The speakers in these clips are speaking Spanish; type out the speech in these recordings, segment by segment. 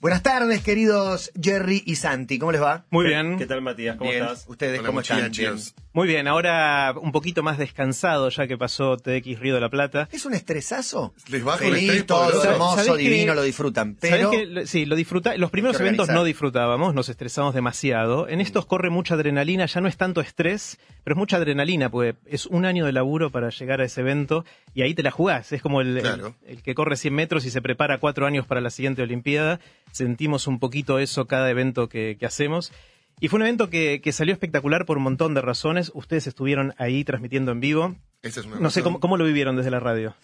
Buenas tardes, queridos Jerry y Santi. ¿Cómo les va? Muy ¿Qué- bien. ¿Qué tal, Matías? ¿Cómo Bien. estás? ¿Ustedes Hola, cómo están? Bien. Muy bien, ahora un poquito más descansado ya que pasó TX Río de la Plata. ¿Es un estresazo? Les baja un Feliz, estrés todo poderoso. hermoso, ¿Sabés que- divino, lo disfrutan. ¿Sabés Pero que sí, lo disfruta. Los primeros eventos no disfrutábamos, nos estresamos demasiado. En estos corre mucha adrenalina, ya no es tanto estrés, pero es mucha adrenalina, porque es un año de laburo para llegar a ese evento y ahí te la jugás. Es como el, el- el que corre 100 metros y se prepara cuatro años para la siguiente Olimpiada. Sentimos un poquito eso cada evento que, que hacemos. Y fue un evento que, que salió espectacular por un montón de razones. Ustedes estuvieron ahí transmitiendo en vivo. Esa es una No sé cómo, cómo lo vivieron desde la radio.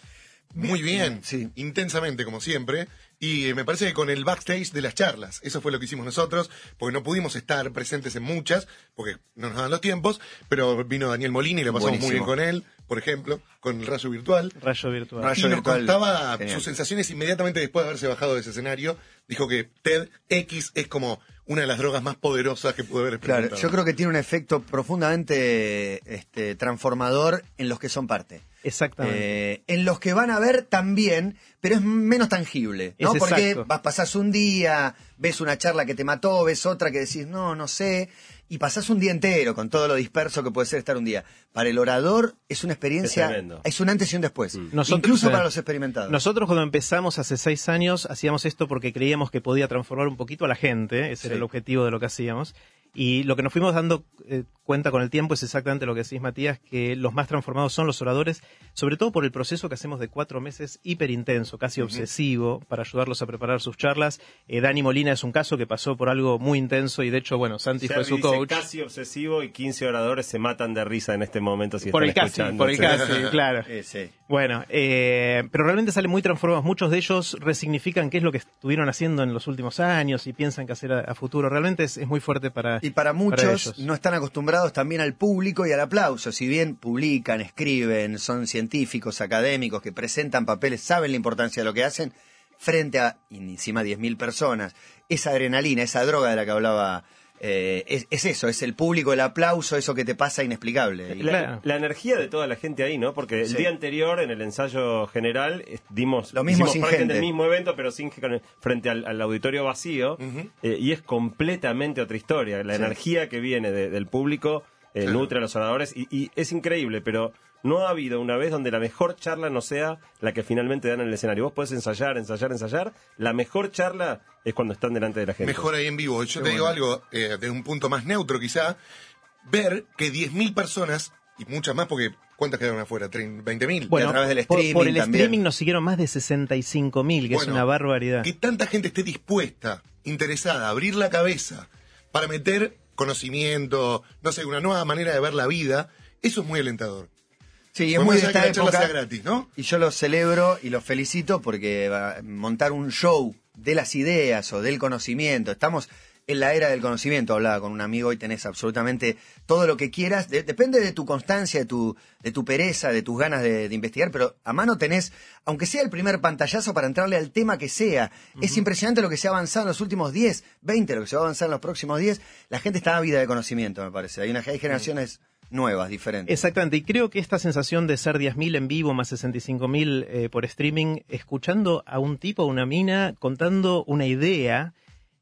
Muy bien, Sí. intensamente como siempre. Y eh, me parece que con el backstage de las charlas, eso fue lo que hicimos nosotros, porque no pudimos estar presentes en muchas, porque no nos dan los tiempos, pero vino Daniel Molina y lo pasamos muy bien con él, por ejemplo, con el rayo virtual. Rayo virtual. Rayo y nos virtual, contaba genial. sus sensaciones inmediatamente después de haberse bajado de ese escenario. Dijo que TED X es como una de las drogas más poderosas que pude haber Claro, experimentado. yo creo que tiene un efecto profundamente este, transformador en los que son parte. Exactamente. Eh, en los que van a ver también, pero es menos tangible, ¿no? Es Porque exacto. vas, pasás un día, ves una charla que te mató, ves otra que decís, no, no sé, y pasás un día entero con todo lo disperso que puede ser estar un día. Para el orador es una experiencia, Es es un antes y un después. Nosotros, Incluso eh, para los experimentados. Nosotros cuando empezamos hace seis años hacíamos esto porque creíamos que podía transformar un poquito a la gente, ese era el objetivo de lo que hacíamos. Y lo que nos fuimos dando eh, cuenta con el tiempo es exactamente lo que decís, Matías, que los más transformados son los oradores, sobre todo por el proceso que hacemos de cuatro meses hiperintenso, casi obsesivo, para ayudarlos a preparar sus charlas. Eh, Dani Molina es un caso que pasó por algo muy intenso y de hecho, bueno, Santi fue su dice coach. casi obsesivo y 15 oradores se matan de risa en este momento si Por el están casi, escuchando. por el casi, claro. Eh, sí. Bueno, eh, pero realmente salen muy transformados. Muchos de ellos resignifican qué es lo que estuvieron haciendo en los últimos años y piensan que hacer a, a futuro. Realmente es, es muy fuerte para Y para muchos no están acostumbrados también al público y al aplauso. Si bien publican, escriben, son científicos, académicos, que presentan papeles, saben la importancia de lo que hacen, frente a y encima 10.000 personas, esa adrenalina, esa droga de la que hablaba, eh, es, es eso, es el público, el aplauso, eso que te pasa inexplicable. La, Claro. la energía de toda la gente ahí, ¿no? Porque el Sí. día anterior, en el ensayo general, dimos Lo mismo sin parte gente. del mismo evento, pero sin frente al, al auditorio vacío. eh, y es completamente otra historia. La Sí. energía que viene de- del público eh, Claro. nutre a los oradores y, y es increíble, pero no ha habido una vez donde la mejor charla no sea la que finalmente dan en el escenario. Vos podés ensayar, ensayar, ensayar. La mejor charla es cuando están delante de la gente. Mejor ahí en vivo. Yo te digo algo, eh, desde un punto más neutro quizá, ver que 10.000 personas, y muchas más porque ¿cuántas quedaron afuera? ¿Trein- ¿20.000? Bueno, a través del streaming por, el también. streaming nos siguieron más de 65 mil, que es una barbaridad. Que tanta gente esté dispuesta, interesada, a abrir la cabeza para meter conocimiento, no sé, una nueva manera de ver la vida, eso es muy alentador. Sí, es muy de esta que la charla época. sea gratis, ¿no? Y yo lo celebro y lo felicito porque va a montar un show de las ideas o del conocimiento. Estamos en la era del conocimiento, hablaba con un amigo y tenés absolutamente todo lo que quieras. De- depende de tu constancia, de tu, de tu pereza, de tus ganas de, de investigar, pero a mano tenés, aunque sea el primer pantallazo para entrarle al tema que sea. Es impresionante lo que se ha avanzado en los últimos 10, 20, lo que se va a avanzar en los próximos 10. La gente está ávida de conocimiento, me parece. Hay, una, hay generaciones nuevas, diferentes. Exactamente, y creo que esta sensación de ser 10.000 en vivo más 65.000 eh, por streaming, escuchando a un tipo, a una mina, contando una idea,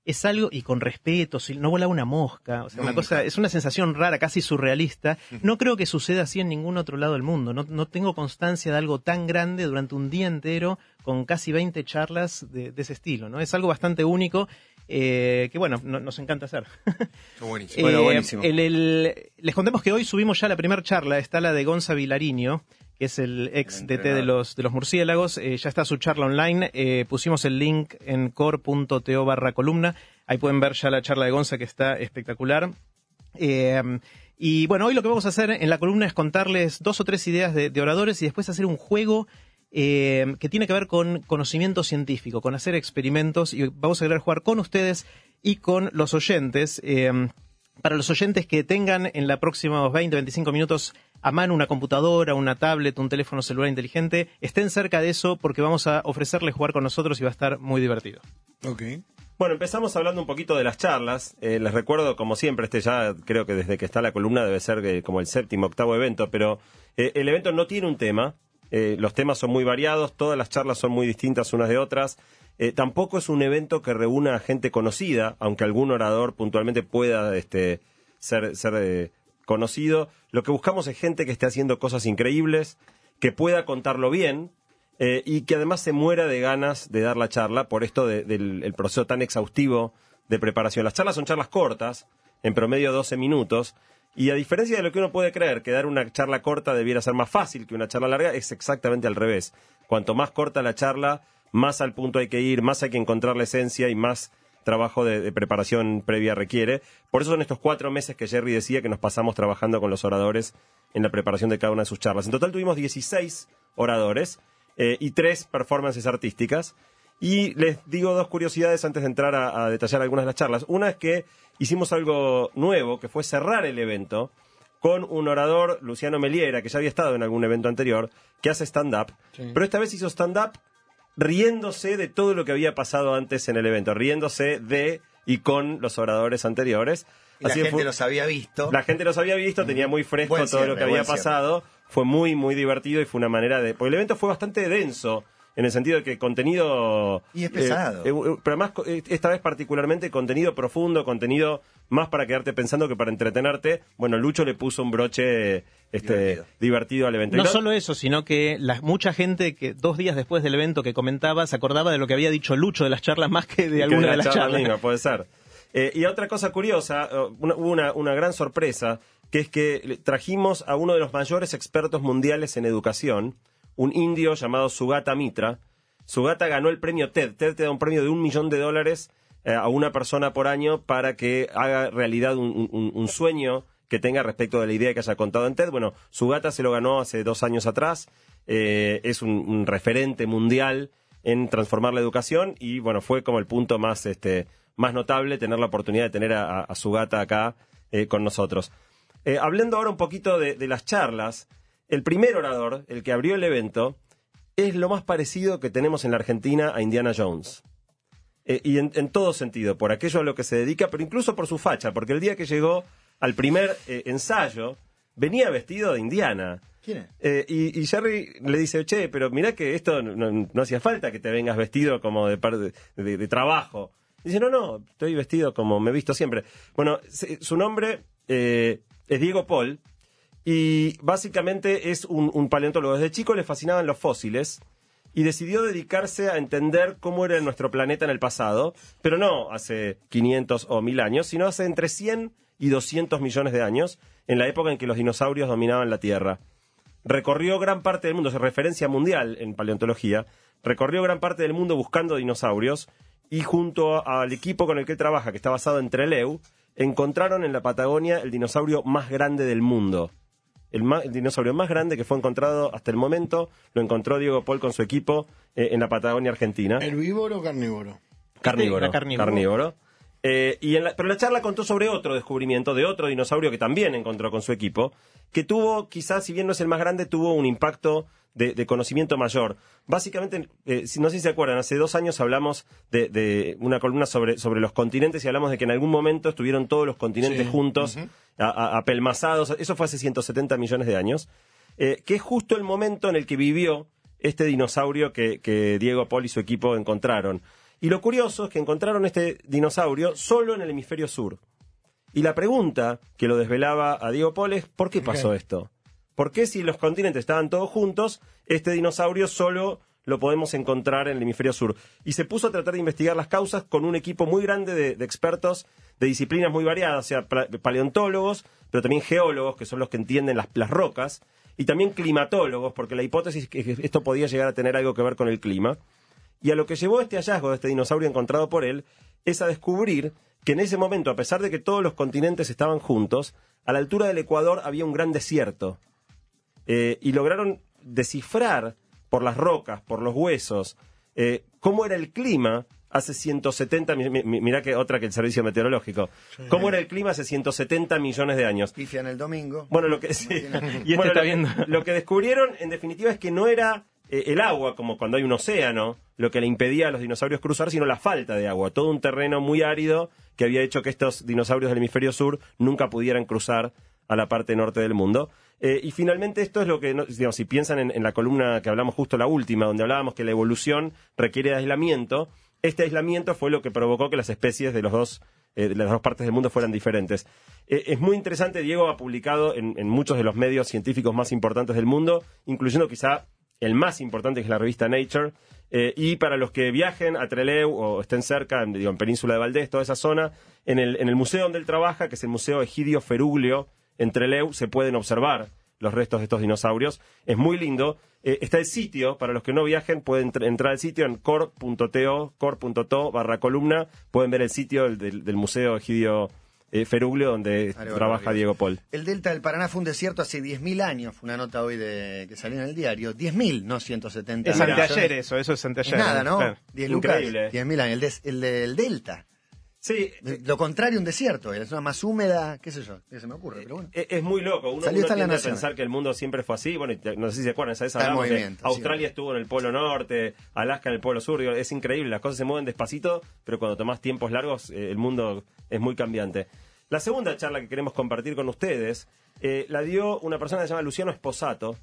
es algo, y con respeto, si no vuela una mosca, o sea, una cosa, es una sensación rara, casi surrealista. No creo que suceda así en ningún otro lado del mundo. No, no tengo constancia de algo tan grande durante un día entero con casi 20 charlas de, de ese estilo, ¿no? Es algo bastante único. Eh, que bueno, no- nos encanta hacer. Buenísimo. Bueno, Eh, buenísimo. el- les contemos que hoy subimos ya la primera charla, está la de Gonza Vilariño, que es el ex DT de los, de los murciélagos, eh, ya está su charla online, eh, pusimos el link en core.to barra columna, ahí pueden ver ya la charla de Gonza que está espectacular. Eh, y bueno, hoy lo que vamos a hacer en la columna es contarles dos o tres ideas de, de oradores y después hacer un juego eh, que tiene que ver con conocimiento científico, con hacer experimentos y vamos a querer jugar con ustedes y con los oyentes. eh, para los oyentes que tengan en los próximos 20, 25 minutos a mano una computadora, una tablet, un teléfono celular inteligente, estén cerca de eso porque vamos a ofrecerles jugar con nosotros y va a estar muy divertido. Ok. Bueno, empezamos hablando un poquito de las charlas. Eh, les recuerdo, como siempre, este ya creo que desde que está la columna debe ser como el séptimo, octavo evento, pero eh, el evento no tiene un tema. Eh, los temas son muy variados, todas las charlas son muy distintas unas de otras. Eh, tampoco es un evento que reúna a gente conocida, aunque algún orador puntualmente pueda este, ser, ser eh, conocido. Lo que buscamos es gente que esté haciendo cosas increíbles, que pueda contarlo bien y que además se muera de ganas de dar la charla por esto de- del el proceso tan exhaustivo de preparación. Las charlas son charlas cortas, en promedio 12 minutos, y a diferencia de lo que uno puede creer, que dar una charla corta debiera ser más fácil que una charla larga, es exactamente al revés. Cuanto más corta la charla, más al punto hay que ir, más hay que encontrar la esencia y más trabajo de, preparación previa requiere. Por eso son estos cuatro meses que Jerry decía que nos pasamos trabajando con los oradores en la preparación de cada una de sus charlas. En total tuvimos 16 oradores eh, y tres performances artísticas. Y les digo dos curiosidades antes de entrar a, a detallar algunas de las charlas. Una es que hicimos algo nuevo, que fue cerrar el evento con un orador, Luciano Meliera, que ya había estado en algún evento anterior, que hace stand-up. Pero esta vez hizo stand-up riéndose de todo lo que había pasado antes en el evento, riéndose de y con los oradores anteriores. Y la Así gente fue- los había visto. la gente los había visto, tenía muy fresco Buen todo cierre, lo que había cierre. pasado. Fue muy, muy divertido y fue una manera de. Porque el evento fue bastante denso. En el sentido de que contenido. Y es pesado. eh, eh, pero además, eh, esta vez particularmente, contenido profundo, contenido más para quedarte pensando que para entretenerte. Bueno, Lucho le puso un broche este, divertido. Divertido. al evento. No no- solo eso, sino que la, mucha gente que dos días después del evento que comentaba se acordaba de lo que había dicho Lucho de las charlas más que de que alguna la de las charla charlas. misma, puede ser. Eh, y otra cosa curiosa, una- hubo una, una gran sorpresa, que es que trajimos a uno de los mayores expertos mundiales en educación, un indio llamado Sugata Mitra. Sugata ganó el premio TED. TED te da un premio de un millón de dólares eh, a una persona por año para que haga realidad un, sueño que tenga respecto de la idea que haya contado en TED. Bueno, Sugata se lo ganó hace dos años atrás. Eh, es un, referente mundial en transformar la educación y bueno, fue como el punto más, este, más notable tener la oportunidad de tener a, Sugata acá eh, con nosotros. Hablando ahora un poquito de las charlas, el primer orador, el que abrió el evento, es lo más parecido que tenemos en la Argentina a Indiana Jones. Eh, y en, en todo sentido, por aquello a lo que se dedica, pero incluso por su facha, porque el día que llegó al primer eh, ensayo, venía vestido de Indiana. ¿Quién es? Eh, y, y Jerry le dice, che, pero mirá que esto no, no- no hacía falta que te vengas vestido como de, par- de, de- de trabajo. Dice, no, no, estoy vestido como me he visto siempre. Bueno, se- su nombre es Diego Paul y básicamente es un, paleontólogo. Desde chico le fascinaban los fósiles y decidió dedicarse a entender cómo era nuestro planeta en el pasado, pero no hace 500 o 1000 años, sino hace entre 100 y 200 millones de años, en la época en que los dinosaurios dominaban la Tierra recorrió gran parte del mundo, es referencia mundial en paleontología, recorrió gran parte del mundo buscando dinosaurios y junto al equipo con el que trabaja, que está basado en Trelew, encontraron en la Patagonia el dinosaurio más grande del mundo. El, dinosaurio más grande que fue encontrado hasta el momento lo encontró Diego Paul con su equipo eh, en la Patagonia Argentina. ¿Herbívoro o carnívoro? Carnívoro. Carnívoro. carnívoro. Eh, y en la- pero la charla contó sobre otro descubrimiento de otro dinosaurio que también encontró con su equipo, que tuvo, quizás, si bien no es el más grande, tuvo un impacto de, de conocimiento mayor. Básicamente, eh, no sé si se acuerdan, hace dos años hablamos de, de una columna sobre, sobre los continentes y hablamos de que en algún momento estuvieron todos los continentes Sí. juntos, a- a- apelmazados. Eso fue hace 170 millones de años. Eh, que es justo el momento en el que vivió este dinosaurio que, que Diego Paul y su equipo encontraron. Y lo curioso es que encontraron este dinosaurio solo en el hemisferio sur. Y la pregunta que lo desvelaba a Diego Paul es, ¿por qué pasó esto? ¿Por qué si los continentes estaban todos juntos, este dinosaurio solo lo podemos encontrar en el hemisferio sur? Y se puso a tratar de investigar las causas con un equipo muy grande de, expertos de disciplinas muy variadas, o sea, paleontólogos, pero también geólogos, que son los que entienden las, las rocas, y también climatólogos, porque la hipótesis es que esto podía llegar a tener algo que ver con el clima. Y a lo que llevó este hallazgo de este dinosaurio encontrado por él es a descubrir que en ese momento, a pesar de que todos los continentes estaban juntos, a la altura del Ecuador había un gran desierto. Eh, y lograron descifrar por las rocas, por los huesos, eh, cómo era el clima hace 170 mi- mi- mirá que otra que el servicio meteorológico. ¿Cómo era el clima hace 170 millones de años? Pifian el domingo. Bueno, lo que sí. Y este Bueno, está lo, viendo. lo que descubrieron, en definitiva, es que no era eh, el agua, como cuando hay un océano, lo que le impedía a los dinosaurios cruzar, sino la falta de agua. Todo un terreno muy árido que había hecho que estos dinosaurios del hemisferio sur nunca pudieran cruzar a la parte norte del mundo. Eh, y finalmente esto es lo que, no- digamos, si piensan en, en la columna que hablamos justo la última, donde hablábamos que la evolución requiere de aislamiento, Este aislamiento fue lo que provocó que las especies de, los dos, eh, de las dos partes del mundo fueran diferentes. Eh, es muy interesante, Diego ha publicado en, muchos de los medios científicos más importantes del mundo, incluyendo quizá el más importante que es la revista Nature. Y para los que viajen a Trelew o estén cerca, en, digo, en Península de Valdés, toda esa zona, en el, en el museo donde él trabaja, que es el Museo Egidio Feruglio, en Trelew, se pueden observar los restos de estos dinosaurios. Es muy lindo. Eh, está el sitio, para los que no viajen, pueden entr- entrar al sitio en core.to, core.to barra columna. Pueden ver el sitio del, del- del Museo Egidio eh, Feruglio, donde trabaja. Diego Paul. El delta del Paraná fue un desierto hace 10.000 años. Fue una nota hoy de que salió en el diario. 10.000, no 170. Es anteayer eso, eso es Es anteayer. nada, ¿no? Claro. 10 lucas. Increíble. 10.000 años. El, des- el del delta. Sí, Lo contrario, un desierto. Es una más húmeda, qué sé yo. ¿Qué se me ocurre? Pero bueno. Es, es muy loco. Uno, Salió uno tiende a pensar que el mundo siempre fue así. Bueno, te- no sé si se acuerdan, ¿sabes? Hablamos de Australia sí. estuvo en el Polo Norte, Alaska en el Polo Sur. Digo, Es increíble, las cosas se mueven despacito, pero cuando tomás tiempos largos, eh, el mundo es muy cambiante. La segunda charla que queremos compartir con ustedes eh, la dio una persona que se llama Luciano Esposato.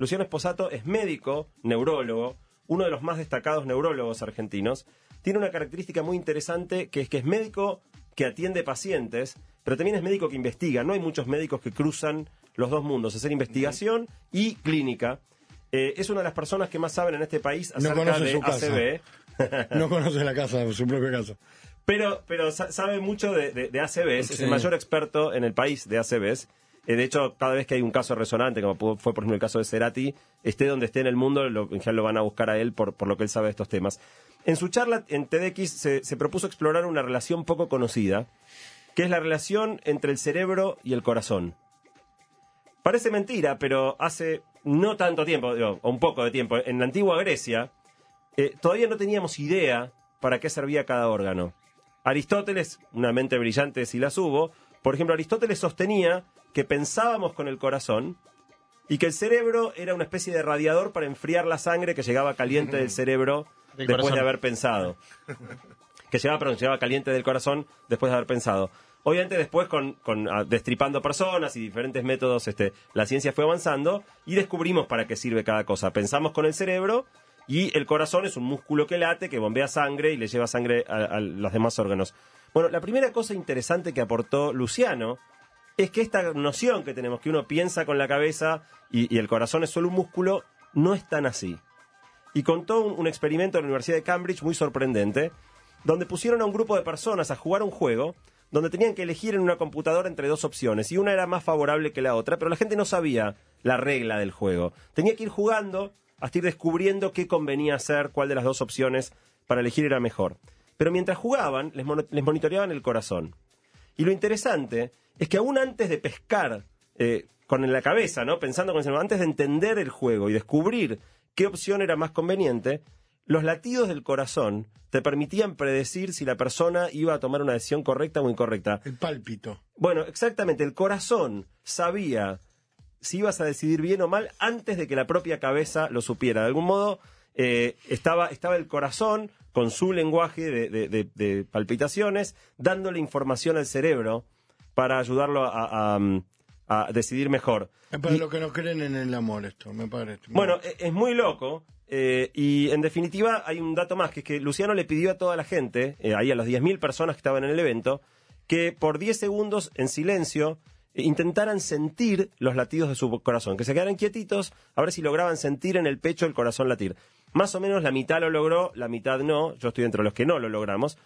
Luciano Esposato es médico, neurólogo, uno de los más destacados neurólogos argentinos. Tiene una característica muy interesante que es que es médico que atiende pacientes, pero también es médico que investiga. No hay muchos médicos que cruzan los dos mundos, hacer investigación y clínica. Eh, es una de las personas que más saben en este país No acerca conoce de su casa. ACV. No conoce la casa, su propia casa. Pero, pero sa- sabe mucho de, de, es el mayor experto en el país de ACVs. Eh, de hecho, cada vez que hay un caso resonante, como fue por ejemplo el caso de Cerati, esté donde esté en el mundo, lo, en general lo van a buscar a él por, lo que él sabe de estos temas. En su charla en TEDx se, propuso explorar una relación poco conocida, que es la relación entre el cerebro y el corazón. Parece mentira, pero hace no tanto tiempo, digo, o un poco de tiempo, en la antigua Grecia, eh, todavía no teníamos idea para qué servía cada órgano. Aristóteles, una mente brillante si las hubo, por ejemplo, Aristóteles sostenía que pensábamos con el corazón y que el cerebro era una especie de radiador para enfriar la sangre que llegaba caliente del cerebro Del después corazón. de haber pensado. Que llegaba, perdón, llegaba caliente del corazón después de haber pensado. Obviamente después con, con, ah, destripando personas y diferentes métodos, este, la ciencia fue avanzando y descubrimos para qué sirve cada cosa. Pensamos con el cerebro y el corazón es un músculo que late, que bombea sangre y le lleva sangre a, a los demás órganos. Bueno, la primera cosa interesante que aportó Luciano es que esta noción que tenemos, que uno piensa con la cabeza y, el corazón es solo un músculo, no es tan así. Y contó un, experimento en la Universidad de Cambridge muy sorprendente, donde pusieron a un grupo de personas a jugar un juego donde tenían que elegir en una computadora entre dos opciones y una era más favorable que la otra, pero la gente no sabía la regla del juego. Tenía que ir jugando hasta ir descubriendo qué convenía hacer, cuál de las dos opciones para elegir era mejor. Pero mientras jugaban, les, mono- les monitoreaban el corazón. Y lo interesante es que aún antes de pescar eh, con la cabeza, ¿no? Pensando con el cerebro, antes de entender el juego y descubrir qué opción era más conveniente, los latidos del corazón te permitían predecir si la persona iba a tomar una decisión correcta o incorrecta. El pálpito. Bueno, exactamente, el corazón sabía si ibas a decidir bien o mal antes de que la propia cabeza lo supiera. De algún modo, eh, estaba, estaba el corazón con su lenguaje de, de- de- de palpitaciones, dándole información al cerebro para ayudarlo a, a- a decidir mejor. Es para Y- los que no creen en el amor esto, me parece. bueno, e- es muy loco. eh, y en definitiva hay un dato más, que es que Luciano le pidió a toda la gente, eh, ahí a las 10.000 personas que estaban en el evento, que por 10 segundos en silencio intentaran sentir los latidos de su corazón, que se quedaran quietitos a ver si lograban sentir en el pecho el corazón latir. Más o menos la mitad lo logró, la mitad no, yo estoy entre los que no lo logramos.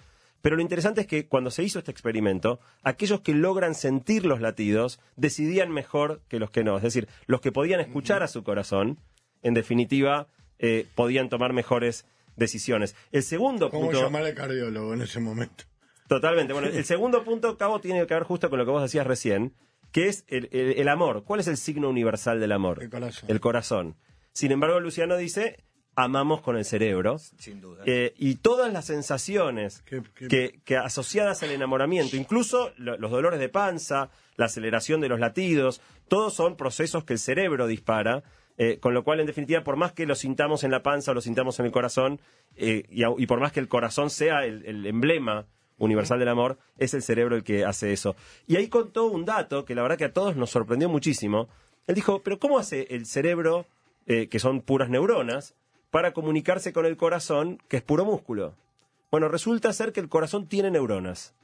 Pero lo interesante es que cuando se hizo este experimento, aquellos que logran sentir los latidos decidían mejor que los que no. Es decir, los que podían escuchar a su corazón, en definitiva, eh, podían tomar mejores decisiones. El segundo ¿Cómo punto. llamar al cardiólogo en ese momento? Totalmente. Bueno, el segundo punto, Cabo, tiene que ver justo con lo que vos decías recién, que es el, el- el amor. ¿Cuál es el signo universal del amor? El corazón. El corazón. Sin embargo, Luciano dice, amamos con el cerebro. Sin duda. Eh, y todas las sensaciones Qué- qué- que, que asociadas al enamoramiento, incluso lo- los dolores de panza, la aceleración de los latidos, todos son procesos que el cerebro dispara, eh, con lo cual, en definitiva, por más que lo sintamos en la panza o lo sintamos en el corazón, eh, y, por más que el corazón sea el, el emblema universal del amor, es el cerebro el que hace eso. Y ahí contó un dato que la verdad que a todos nos sorprendió muchísimo. Él dijo, pero ¿cómo hace el cerebro, eh, que son puras neuronas, para comunicarse con el corazón, que es puro músculo? Bueno, resulta ser que el corazón tiene neuronas.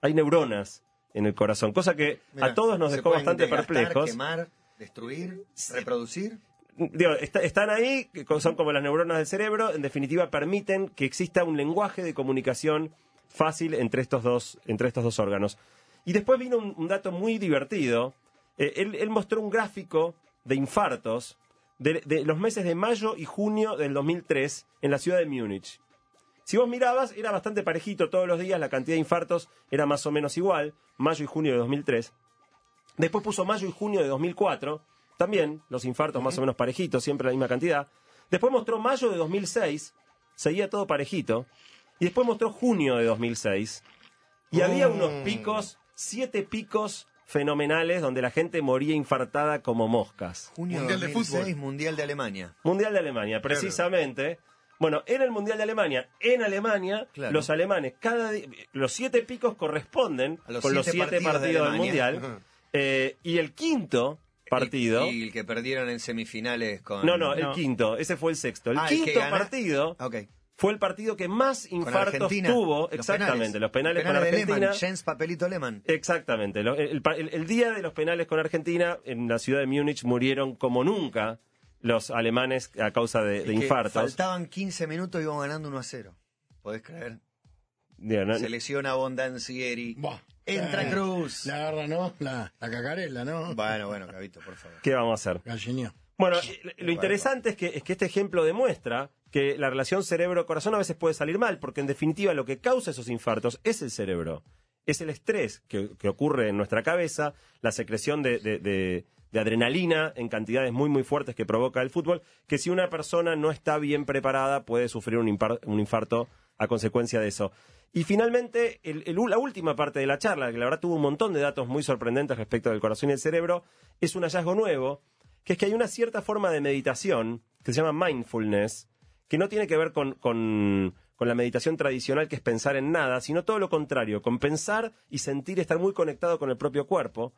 Hay neuronas en el corazón, cosa que a todos nos dejó bastante perplejos. quemar, destruir, reproducir. Digo, está- están ahí, son como las neuronas del cerebro, en definitiva permiten que exista un lenguaje de comunicación fácil entre estos dos, entre estos dos órganos. Y después vino un, un dato muy divertido. Eh, él, él mostró un gráfico de infartos de, de los meses de mayo y junio del 2003 en la ciudad de Múnich. Si vos mirabas, era bastante parejito todos los días, la cantidad de infartos era más o menos igual, mayo y junio de 2003. Después puso mayo y junio de 2004, también los infartos más o menos parejitos, siempre la misma cantidad. Después mostró mayo de 2006, seguía todo parejito. Y después mostró junio de 2006. Y había Mm. unos picos, siete picos fenomenales donde la gente moría infartada como moscas. Junio Mundial de 2006, fútbol. Mundial de Alemania. Mundial de Alemania, precisamente. Bueno, en el Mundial de Alemania, en Alemania, Claro. los alemanes, cada los siete picos corresponden A los con los siete partidos partidos, de del. Mundial. Eh, y el quinto partido. Y, y el que perdieron en semifinales con. no, no, el No. quinto, ese fue el sexto. El Ah, el quinto gana- partido Ok. Fue el partido que más infartos tuvo, Los exactamente, penales. los penales, con Argentina. Lehmann, Jens Papelito Lehmann. Exactamente. El, el- el día de los penales con Argentina, en la ciudad de Múnich murieron como nunca los alemanes a causa de, infartos. Faltaban 15 minutos y iban ganando 1 a 0. ¿Podés creer? Digo, no- Se lesiona Bondancieri. Entra Eh, Cruz. La garra, ¿no? La, la cacarela, ¿no? Bueno, bueno, Cabito, por favor. ¿Qué vamos a hacer? Gallinio. Bueno, lo interesante es que, es que este ejemplo demuestra que la relación cerebro-corazón a veces puede salir mal, porque en definitiva lo que causa esos infartos es el cerebro. Es el estrés que, ocurre en nuestra cabeza, la secreción de, adrenalina en cantidades muy muy fuertes que provoca el fútbol, que si una persona no está bien preparada puede sufrir un, infarto a consecuencia de eso. Y finalmente, la última parte de la charla, que la verdad tuvo un montón de datos muy sorprendentes respecto del corazón y el cerebro, es un hallazgo nuevo, que es que hay una cierta forma de meditación que se llama mindfulness, que no tiene que ver con, con- la meditación tradicional, que es pensar en nada, sino todo lo contrario, con pensar y sentir estar muy conectado con el propio cuerpo,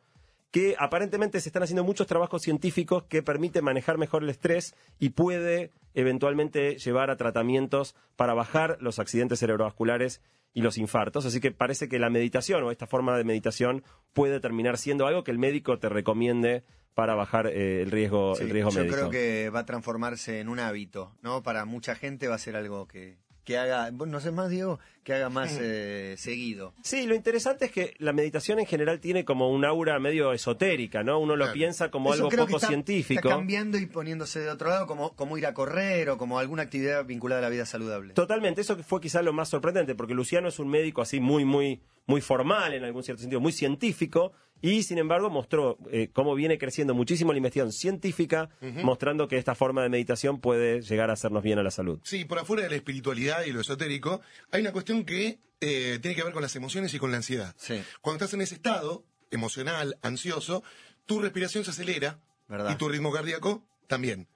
que aparentemente se están haciendo muchos trabajos científicos que permiten manejar mejor el estrés y puede eventualmente llevar a tratamientos para bajar los accidentes cerebrovasculares y los infartos. Así que parece que la meditación o esta forma de meditación puede terminar siendo algo que el médico te recomiende para bajar eh, el riesgo, Sí, el riesgo yo médico. creo que va a transformarse en un hábito, ¿no? Para mucha gente va a ser algo que, que haga, no sé más, Diego, que haga más eh, seguido. Sí, lo interesante es que la meditación en general tiene como un aura medio esotérica, ¿no? Uno lo Claro. piensa como Eso algo creo poco que está, científico. Está cambiando y poniéndose de otro lado, como, como ir a correr o como alguna actividad vinculada a la vida saludable. Totalmente, eso fue quizás lo más sorprendente, porque Luciano es un médico así muy, muy, muy formal en algún cierto sentido, muy científico, y sin embargo mostró eh, cómo viene creciendo muchísimo la investigación científica, mostrando que esta forma de meditación puede llegar a hacernos bien a la salud. Sí, por afuera de la espiritualidad y lo esotérico, hay una cuestión que eh, tiene que ver con las emociones y con la ansiedad. Sí. Cuando estás en ese estado emocional, ansioso, tu respiración se acelera ¿Verdad? y tu ritmo cardíaco también.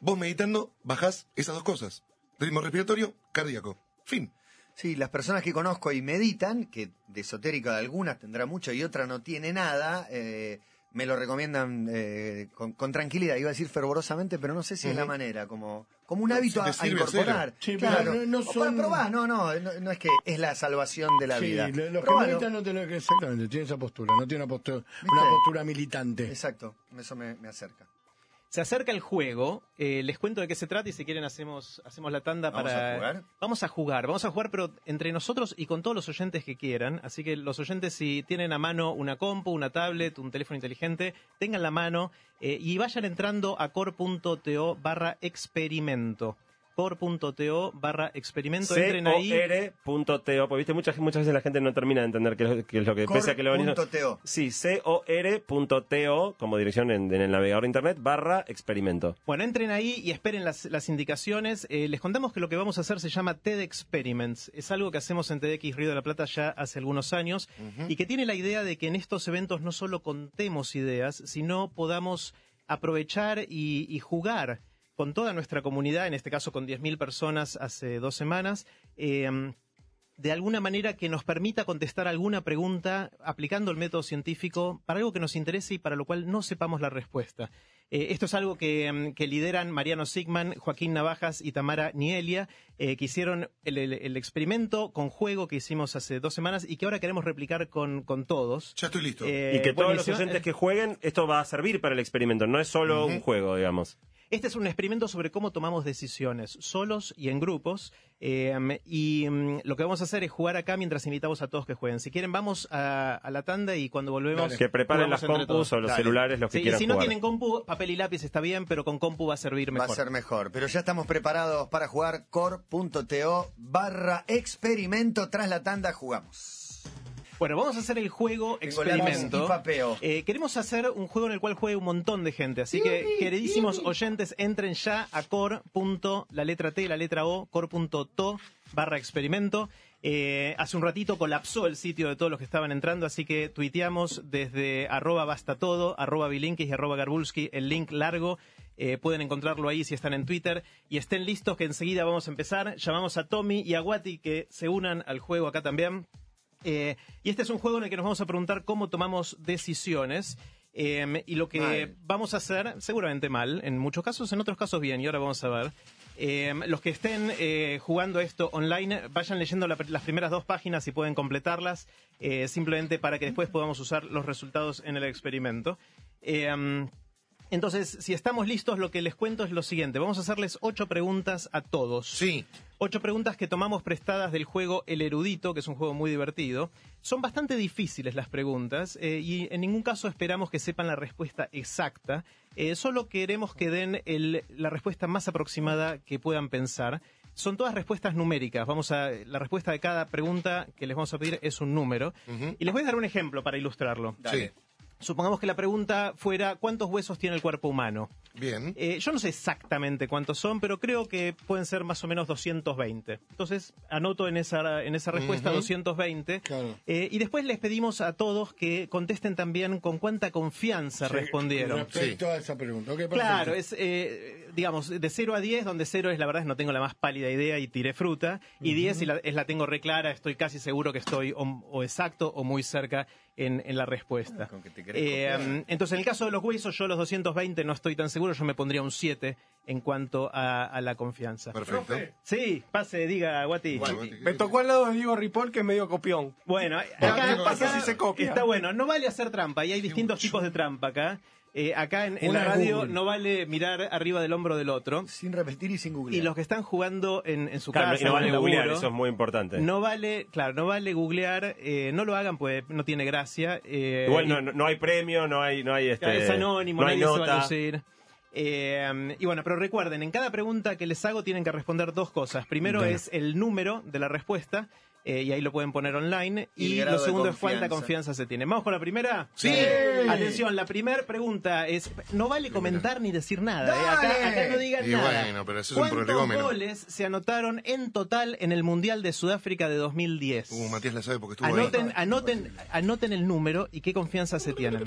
Vos meditando bajás esas dos cosas. Ritmo respiratorio, cardíaco. Fin. Sí, las personas que conozco y meditan, que de esotérica de algunas tendrá mucho y otra no tiene nada, eh, me lo recomiendan eh, con, con tranquilidad. Iba a decir fervorosamente, pero no sé si es la manera, como, como un No, hábito a, incorporar. Sí, pero claro. no- no son- probar, no, no, no, es que es la salvación de la sí, vida. lo- los que militan no lo exactamente, tiene esa postura, no tiene una postura, ¿Viste? una postura militante. Exacto, eso me, me acerca. Se acerca el juego, eh, les cuento de qué se trata y si quieren hacemos, hacemos la tanda ¿Vamos para... a jugar? Vamos a jugar, vamos a jugar pero entre nosotros y con todos los oyentes que quieran. Así que los oyentes si tienen a mano una compu, una tablet, un teléfono inteligente, tengan la mano eh, y vayan entrando a core.to barra experimento. core.to barra experimento, entren ahí. C-O-R.to, porque viste, muchas, muchas veces la gente no termina de entender qué es, qué es lo que... pese a que lo Core.to. Sí, C-O-R.to como dirección en, en el navegador de internet barra experimento. Bueno, entren ahí y esperen las, las indicaciones. Eh, les contamos que lo que vamos a hacer se llama TED Experiments. Es algo que hacemos en TEDx Río de la Plata ya hace algunos años y que tiene la idea de que en estos eventos no solo contemos ideas, sino podamos aprovechar y, y jugar con toda nuestra comunidad, en este caso con 10.000 personas hace dos semanas. eh, de alguna manera que nos permita contestar alguna pregunta aplicando el método científico para algo que nos interese y para lo cual no sepamos la respuesta. Eh, esto es algo que, mm, que lideran Mariano Sigman, Joaquín Navajas y Tamara Nielia, eh, que hicieron el, el- el experimento con juego que hicimos hace dos semanas y que ahora queremos replicar con, con todos. Ya estoy listo. Eh, y que todos los oyentes que jueguen, esto va a servir para el experimento, no es solo un juego, digamos. Este es un experimento sobre cómo tomamos decisiones, solos y en grupos. eh, y mm, lo que vamos a hacer es jugar acá mientras invitamos a todos que jueguen. Si quieren, vamos a, a la tanda y cuando volvemos. Que preparen las compus todos. o los Dale. celulares, los que Sí, y quieran si no jugar. tienen compu, papel y lápiz está bien, pero con compu va a servir Va mejor. a ser mejor. Pero ya estamos preparados para jugar core.to barra experimento. Tras la tanda jugamos. Bueno, vamos a hacer el juego experimento. Eh, queremos hacer un juego en el cual juegue un montón de gente, así que queridísimos oyentes, entren ya a core. la letra T, la letra O, core.to barra experimento. Eh, hace un ratito colapsó el sitio de todos los que estaban entrando, así que tuiteamos desde arroba basta todo, arroba bilinkis y arroba garbulski el link largo. Eh, pueden encontrarlo ahí si están en Twitter. Y estén listos que enseguida vamos a empezar. Llamamos a Tommy y a Wati que se unan al juego acá también. Eh, y este es un juego en el que nos vamos a preguntar cómo tomamos decisiones. eh, y lo que Mal. vamos a hacer, seguramente mal, en muchos casos, en otros casos bien, y ahora vamos a ver. Eh, los que estén eh, jugando esto online, vayan leyendo la- las primeras dos páginas y pueden completarlas, eh, simplemente para que después podamos usar los resultados en el experimento. Eh, entonces, si estamos listos, lo que les cuento es lo siguiente. Vamos a hacerles ocho preguntas a todos. Sí. Ocho preguntas que tomamos prestadas del juego El Erudito, que es un juego muy divertido. Son bastante difíciles las preguntas eh, y en ningún caso esperamos que sepan la respuesta exacta. Eh, solo queremos que den el- la respuesta más aproximada que puedan pensar. Son todas respuestas numéricas. Vamos a la respuesta de cada pregunta que les vamos a pedir es un número. Y les voy a dar un ejemplo para ilustrarlo. Sí. Supongamos que la pregunta fuera ¿cuántos huesos tiene el cuerpo humano? Bien. Eh, yo no sé exactamente cuántos son, pero creo que pueden ser más o menos 220. Entonces, anoto en esa, en esa respuesta 220. Claro. Eh, y después les pedimos a todos que contesten también con cuánta confianza respondieron. Respecto a esa pregunta. Claro, es, eh, digamos, de 0 a 10, donde 0 es la verdad, es no tengo la más pálida idea y tiré fruta, y 10 si la, es la tengo reclara, estoy casi seguro que estoy o, o exacto o muy cerca en, en la respuesta. Con que te querés Eh, entonces, en el caso de los huesos, yo los 220 no estoy tan seguro, yo me pondría un 7 en cuanto a, a la confianza. Perfecto. Sí, pase, diga, Guati. Bueno, Me tocó al lado de Diego Ripoll, que es medio copión. Bueno, Bueno, acá, ¿qué pasa acá si se copia? Está bueno, no vale hacer trampa y hay distintos tipos de trampa acá. Eh, acá en, en la Una radio Google. no vale mirar arriba del hombro del otro. Sin repetir y sin googlear. Y los que están jugando en, en su Claro, casa, y no vale googlear, eso es muy importante. no vale, claro, no vale googlear, eh, no lo hagan pues no tiene gracia. eh, Igual y- no, no- hay premio, no hay, no hay este, es anónimo, no hay nadie se va a nota. lucir. Eh, y bueno, pero recuerden, en cada pregunta que les hago tienen que responder dos cosas. Primero es el número de la respuesta, eh, y ahí lo pueden poner online. Y lo segundo es cuánta confianza. se tiene. ¿Vamos con la primera? Sí. Atención, la primera pregunta es, no vale comentar ni decir nada. eh. Acá, no digan Y nada. bueno, pero eso es un ¿Cuántos goles se anotaron en total en el Mundial de Sudáfrica de 2010? Uh, Matías la sabe porque estuvo Anoten, ahí. anoten, anoten el número y qué confianza se tienen.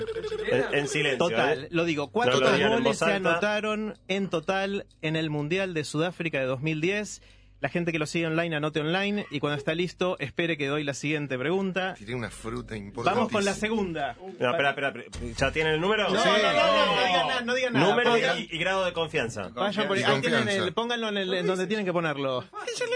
En, en silencio. Total, ¿eh? lo digo, ¿cuántos No lo goles se anotaron en total en el Mundial de Sudáfrica de 2010? La gente que lo sigue online anote online y cuando está listo espere que doy la siguiente pregunta. Tiré una fruta importante. Vamos con la segunda. No, espera, espera. ¿Ya tienen el número? No, no, no, no, no digan nada, no digan nada. Número Pongan- y, y grado de confianza. Vayan por ahí, Y ahí tienen confianza. el, pónganlo en, el, en donde tienen que ponerlo.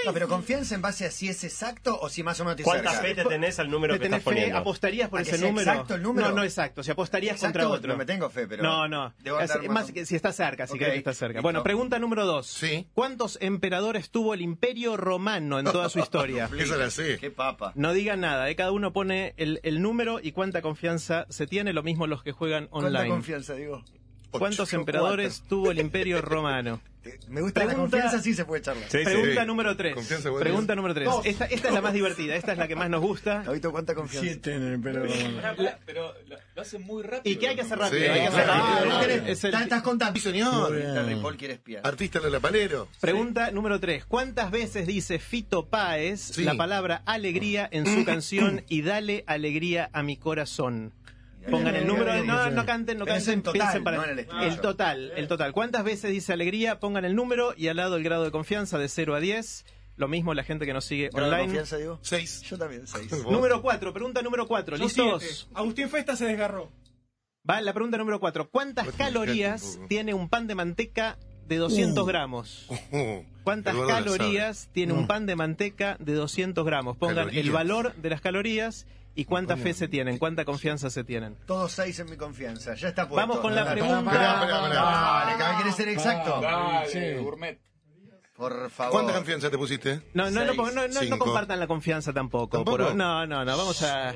No, pero confianza en base a si es exacto o si más o menos te ¿Cuánta fe te tenés al número ¿Te que tenés estás fe? poniendo? ¿Apostarías por ¿A que ese número? exacto el número? No, no exacto. Si apostarías Exacto, contra otro. no me tengo fe, pero No, no. debo Es- andar más más- que si está cerca, si Ok, crees que está cerca. Bueno, pregunta número dos. Sí. ¿Cuántos emperadores tuvo el Imperio Romano en toda su historia? Esa la sé. Qué papa. No digan nada, ¿eh? cada uno pone el, el número y cuánta confianza se tiene, lo mismo los que juegan ¿Cuánta online. confianza, digo? ¿Cuántos emperadores tuvo el Imperio Romano? Me gusta la Pregunta- confianza, sí se puede charlar. Sí, sí. Pregunta número 3. Confianza, bueno. Pregunta número 3. Esta, esta es la más divertida, esta es la que más nos gusta. Gabito, ¿cuánta confianza? Siete en el romano. Pero lo, lo hacen muy rápido. ¿Y qué hay que hacer rápido? Sí, hay que hacer rápido. no ¿no? querés- Es el- estás, contando. Sí, señor. Ripoll quiere espiar. Artista Palero. Pregunta número 3. ¿Cuántas veces dice Fito Páez Sí. la palabra alegría en su canción y dale alegría a mi corazón? Pongan el número, de- no, no canten, no canten, en total, piensen para no en el el total, el total. ¿Cuántas veces dice alegría? Pongan el número y al lado el grado de confianza de 0 a 10. Lo mismo la gente que nos sigue ¿Grado de online. confianza, digo? Seis. Yo también, seis. Número 4, pregunta número 4. Yo ¿Listos? siete. Agustín Festa se desgarró. Va la pregunta número 4. ¿Cuántas calorías tiene un pan de manteca de 200 gramos? Uh, ¿Cuántas Eduardo la calorías tiene un pan de manteca de 200 gramos? Pongan Calorías. el valor de las calorías y cuánta fe se tienen, cuánta confianza se tienen. Todos seis en mi confianza. Ya está puesto. Vamos con la pregunta. Pará, pará, pará. Dale, cada quiere ser exacto. Dale, gourmet. Por favor. ¿Cuánta confianza te pusiste? No, no, no, no, no, no cinco. compartan la confianza tampoco. No, no, no, vamos a...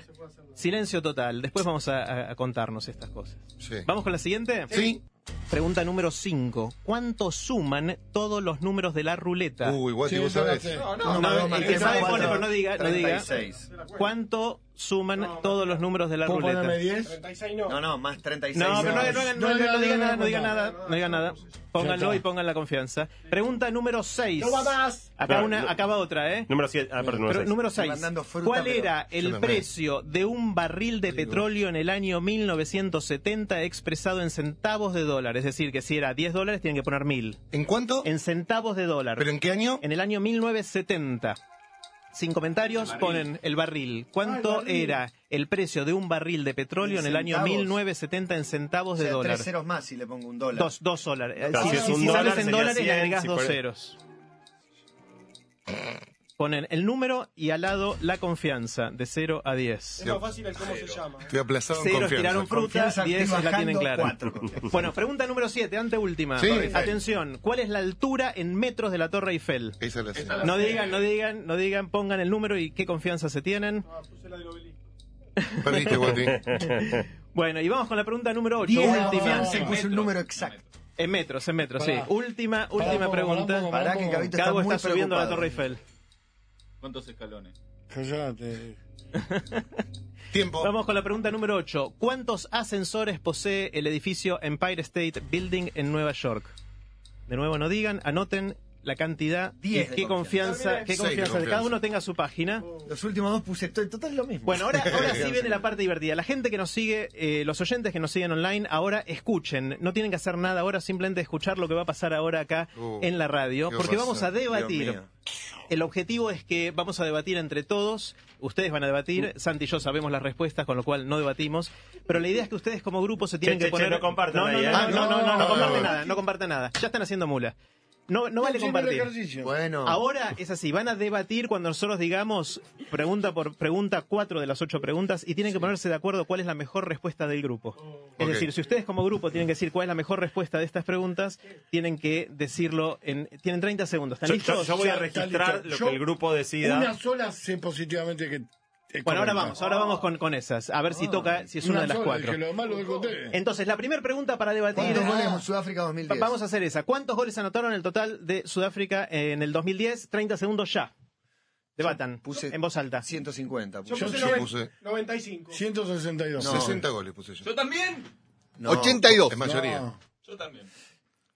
Silencio total, después vamos a, contarnos estas cosas. Sí. ¿Vamos con la siguiente? ¿Sí? Pregunta número 5. ¿Cuánto suman todos los números de la ruleta? Uy, Sí, vos sabés. No, no, No, Número el dos, que Martín, sabe cuatro, pone, pero no diga, no diga. 36. ¿Cuánto suman todos los números de la ¿Puedo ruleta? ponerme 10? 36 no. No, no, más 36. No, pero no, no, no, No, no, no, no no, digan no, nada, no, no digan no, nada, no digan nada. Pónganlo y pongan la confianza. Pregunta número 6. No va más. Acá, No, una, no. acaba otra, ¿eh? Número 7. Ah, perdón, número número Estoy 6. mandando fruta, ¿Cuál era el precio de un barril de petróleo en el año 1970 expresado en centavos de dólar? Es decir, que si era 10 dólares, tienen que poner 1000. ¿En cuánto? En centavos de dólar. ¿Pero en qué año? En el año 1970. Sin comentarios ponen el barril. ¿Cuánto Ah, el barril. era el precio de un barril de petróleo en, el año centavos. 1970 en centavos O de sea, dólar? tres ceros más si le pongo un dólar. Dos, dos dólares. Claro, si si si- dólar, sales en dólares, le 100, agregás si dos fuera- ceros. Ponen el número y al lado la confianza, de 0 a 10. Es más fácil el cómo se llama. Estoy aplazado en Cero confianza. tiraron fruta, Confianza, 10 estoy la tienen clara. cuatro. Bueno, pregunta número 7, anteúltima. Sí. Atención, ¿cuál es la altura en metros de la Torre Eiffel? Esa es la sé. No digan, no digan, no digan, pongan el número y qué confianza se tienen. Ah, puse la del obelisco. Perdiste. Bueno, y vamos con la pregunta número 8, 10 de última. confianza y puse un número exacto. En metros, en metros, sí. Última, última pregunta. que. Gabito Cabo está está subiendo a la. Torre Eiffel. ¿Cuántos escalones? Cállate. Tiempo. Vamos con la pregunta número 8. ¿Cuántos ascensores posee el edificio Empire State Building en Nueva York? De nuevo, no digan, anoten la cantidad y Diez de qué confianza, confianza. qué confianza de cada uno tenga su página. Los últimos dos puse to- total lo mismo. Bueno, ahora, ahora sí viene la parte divertida. La gente que nos sigue, eh, los oyentes que nos siguen online, ahora escuchen. No tienen que hacer nada ahora, simplemente escuchar lo que va a pasar ahora acá Uh, en la radio. Porque vamos a debatir. El objetivo es que vamos a debatir entre todos. Ustedes van a debatir. Uh. Santi y yo sabemos las respuestas, con lo cual no debatimos. Pero la idea es que ustedes como grupo se tienen Che, que che, poner. che, no no, ¿eh? no, no, no, no, No, comparten no, no. nada, no comparten nada. Ya están haciendo mula. No, no vale compartir. Bueno. Ahora es así, van a debatir cuando nosotros digamos pregunta por pregunta cuatro de las ocho preguntas y tienen que ponerse de acuerdo cuál es la mejor respuesta del grupo. Es Ok. decir, si ustedes como grupo tienen que decir cuál es la mejor respuesta de estas preguntas, tienen que decirlo en... Tienen 30 segundos. ¿Están Yo, yo- listos? yo voy a registrar está listo. lo Yo- que el grupo decida. Una sola sé positivamente que. Bueno, ahora vamos, ahora vamos con, con esas. A ver si toca, si es una, de las sola, cuatro. dije, lo. Entonces, la primera pregunta para debatir... ¿Cuántos Ah, goles en Sudáfrica 2010? Vamos a hacer esa. ¿Cuántos goles anotaron el total de Sudáfrica en el 2010? 30 segundos ya. Debatan Puse en voz alta. 150. Yo puse. puse, yo puse- 95. 162. No. 60 goles puse yo. ¿Yo también? No. 82. Es mayoría. No. Yo también.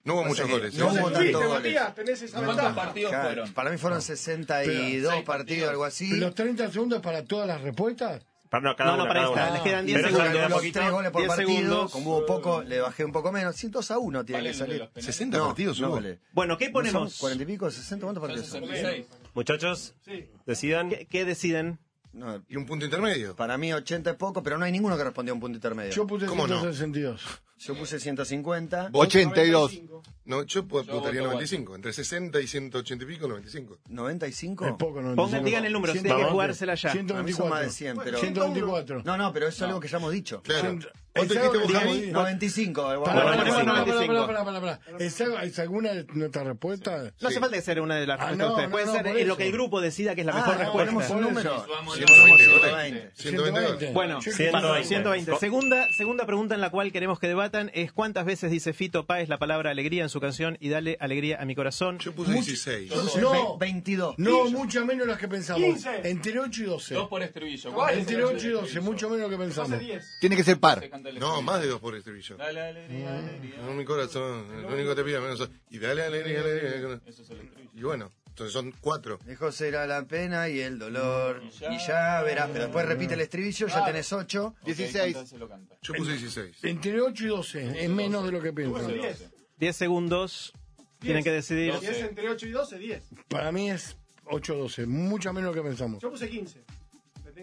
No hubo muchos goles. no ¿eh? hubo tantos goles. Matías, tenés esa ¿Cuántos partidos Claro, fueron? para mí fueron 62 Seis partidos, partidos. algo así. ¿Los 30 segundos para todas las respuestas? Para, no, cada No, no, uno, para cada esta. uno. Les quedan 10 Pero Pero eso segundos. los poquito. tres goles por 10 partido, segundos. como hubo poco, le bajé un poco menos. 2 a 1 tiene ¿Cuál que salir. los penales? 60 No, partidos no hubo. vale. Bueno, ¿qué ¿No ponemos? son 40 y pico? ¿60? ¿Cuántos partidos son? 66. Muchachos, Sí. decidan. ¿Qué, qué deciden? No, Y un punto intermedio. para mí 80 es poco, pero no hay ninguno que respondió a un punto intermedio. Yo puse ¿Cómo no? 162. Yo puse 150. 82. 95. No, yo votaría voto 95. Entre 60 y 180 y pico, 95. Es ¿95? poco, no Pongan, digan el número, tienen que jugársela ya. Para mí son más de 100, pero... 124. No, no, pero eso es algo que ya hemos dicho. Claro. ¿Cuánto Esa- dijiste vos, digan- Javi? 95. Pará, bueno, pará, ponemos pará, pará, 95. pará, pará, pará, pará. ¿Es, algo- ¿Es alguna de nuestras respuestas? No hace falta que sea una de las Ah, respuestas Puede no, ser lo que el grupo decida que es la Ah, mejor no, respuesta. ponemos un número. eso. Vamos, 120 120. goles. 120 Bueno, Yo- 120. 120. Segunda, segunda pregunta en la cual queremos que debatan es cuántas veces dice Fito Páez la palabra alegría en su canción y dale alegría a mi corazón. Yo puse 16. Yo puse No. ve- 22. No, mucho menos las que pensamos. 15. Entre 8 y 12. Dos por estribillo. Entre 8 y 12, mucho menos lo que pensamos. 10. Tiene que ser par. No, más de dos por estribillo. Dale alegría, alegría. No, mi corazón, lo único que te pido menos. Y dale alegría, alegría. Eso es el estribillo. Y bueno, entonces son cuatro. Lejos será la pena y el dolor. Y ya- Y ya verás. Pero después repite el estribillo, ya tenés 8. Ok, 16. canta, se lo canta. Yo puse 16. Entre 8 y 12, es menos de lo que piensan. 10. 10 segundos. Tienen que decidir. Si es entre 8 y 12, 10. Para mí es 8 o 12, mucho menos de lo que pensamos. Yo puse 15.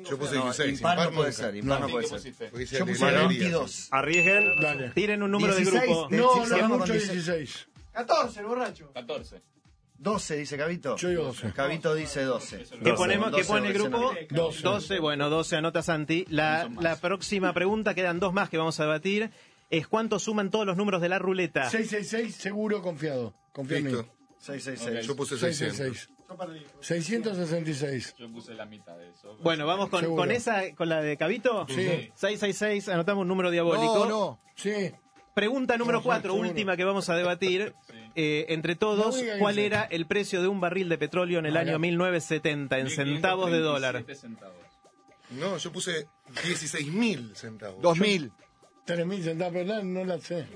Yo puse No, 16. impar no impar puede nunca. ser, impar no, ¿Qué puede ser. Yo puse alegría. 22. Arriesguen. Dale. Tiren un número 16 de grupo. de- No, no, sigamos mucho con 16. 16. 14, el borracho. 14. 12, dice Cabito. Yo digo 12. Cabito dice 12. ¿Qué, 12. ponemos, ¿Qué 12, pone el grupo? 12. 12, bueno, 12 anota Santi. La, la próxima pregunta, quedan dos más que vamos a debatir, es cuánto suman todos los números de la ruleta. 666, seguro confiado. Confía en mí. Listo. 666. Yo puse 600. 666. Yo perdí. 666. Yo puse la mitad de eso. Bueno, vamos con, Seguro. con esa, con la de Cabito. Sí. 666, anotamos un número diabólico. No, no. Sí. Pregunta número No, 4, seguro. última que vamos a debatir. Eh, entre todos, No ¿cuál era el precio de un barril de petróleo en el Ah, año ya. 1970 en centavos de dólar? 537 centavos. No, yo puse 16 mil centavos. 2000. 3.000 centavos, pero no, la sé.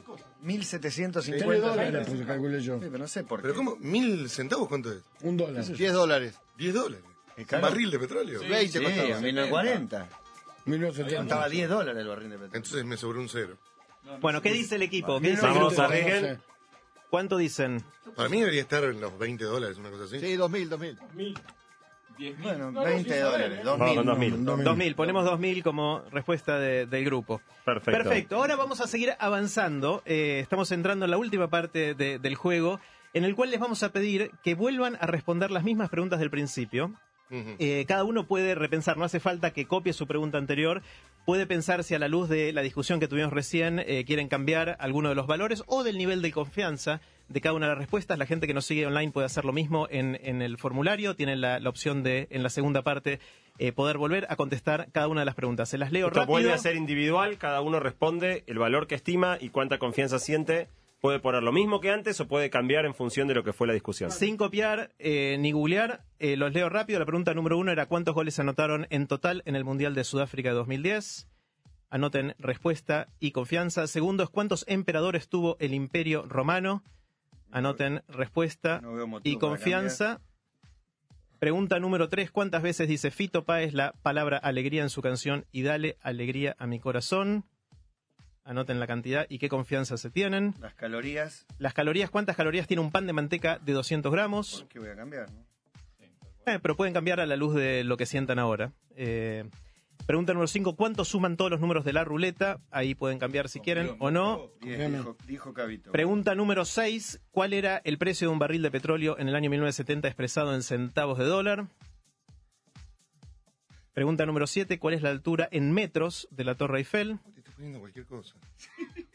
1750 3 dólares, dólares. pues calculé yo. Sí, pero no sé por qué. ¿Pero cómo? ¿Mil centavos cuánto es? Un dólar. 10 dólares. 10 dólares. Es ¿Un barril de petróleo? 20 Sí, costaba. a 1940. 1970. Estaba 10 dólares el barril de petróleo. Entonces me sobró un cero. Bueno, ¿qué dice el equipo? ¿Qué dice el Vamos, grupo? arriesguen. ¿Cuánto dicen? Para mí debería estar en los 20 dólares, una cosa así. Sí, 2000, 2000. 10 mil. Bueno, no, 20 sí, dólares. saben, 2000. con 2000. 2000, ponemos 2000 como respuesta de- del grupo. Perfecto. Perfecto, ahora vamos a seguir avanzando. Eh, estamos entrando en la última parte de- del juego, en el cual les vamos a pedir que vuelvan a responder las mismas preguntas del principio. Eh, cada uno puede repensar, no hace falta que copie su pregunta anterior, puede pensar si a la luz de la discusión que tuvimos recién eh, quieren cambiar alguno de los valores o del nivel de confianza de cada una de las respuestas. La gente que nos sigue online puede hacer lo mismo en, en el formulario, tienen la, la opción de en la segunda parte eh, poder volver a contestar cada una de las preguntas. Se las leo Esto rápido. vuelve a ser individual, cada uno responde el valor que estima y cuánta confianza siente. Puede poner lo mismo que antes o puede cambiar en función de lo que fue la discusión. Sin copiar eh, ni googlear, eh, los leo rápido. La pregunta número uno era cuántos goles se anotaron en total en el Mundial de Sudáfrica de 2010. Anoten respuesta y confianza. Segundo es cuántos emperadores tuvo el Imperio Romano. Anoten respuesta No y confianza. Pregunta número tres, ¿cuántas veces dice Fito Páez la palabra alegría en su canción y dale alegría a mi corazón? Anoten la cantidad y qué confianza se tienen. Las calorías, Las calorías, ¿cuántas calorías tiene un pan de manteca de 200 gramos? ¿por qué voy a cambiar? no? Eh, pero pueden cambiar a la luz de lo que sientan ahora. Eh, pregunta número 5, ¿cuántos suman todos los números de la ruleta? Ahí pueden cambiar si quieren o no. Diez, dijo, dijo Cabito. Pregunta número 6, ¿cuál era el precio de un barril de petróleo en el año 1970 expresado en centavos de dólar? Pregunta número 7, ¿cuál es la altura en metros de la Torre Eiffel? Te estoy poniendo cualquier cosa.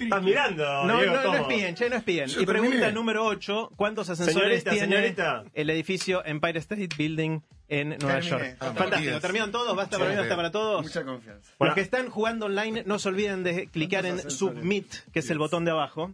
¿Estás mirando? No, Diego, no, no espíen, che, no espíen. Yo Y pregunta terminé. número 8, ¿cuántos ascensores Señorita, tiene señorita. el edificio Empire State Building en Nueva Terminé. York? Ah, Fantástico, Matías. ¿terminaron todos? ¿Basta para mí, basta para todos? Mucha confianza. Los que están jugando online, no se olviden de clicar en. Submit, que es el botón de abajo.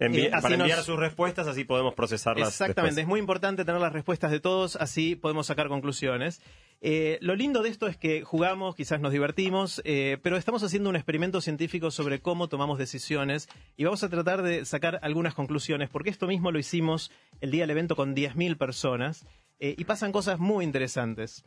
Envi- Eh, para enviar nos- sus respuestas, así podemos procesarlas. Exactamente, es muy importante tener las respuestas de todos, así podemos sacar conclusiones. Eh, lo lindo de esto es que jugamos, quizás nos divertimos, eh, pero estamos haciendo un experimento científico sobre cómo tomamos decisiones y vamos a tratar de sacar algunas conclusiones, porque esto mismo lo hicimos el día del evento con 10.000 personas eh, y pasan cosas muy interesantes.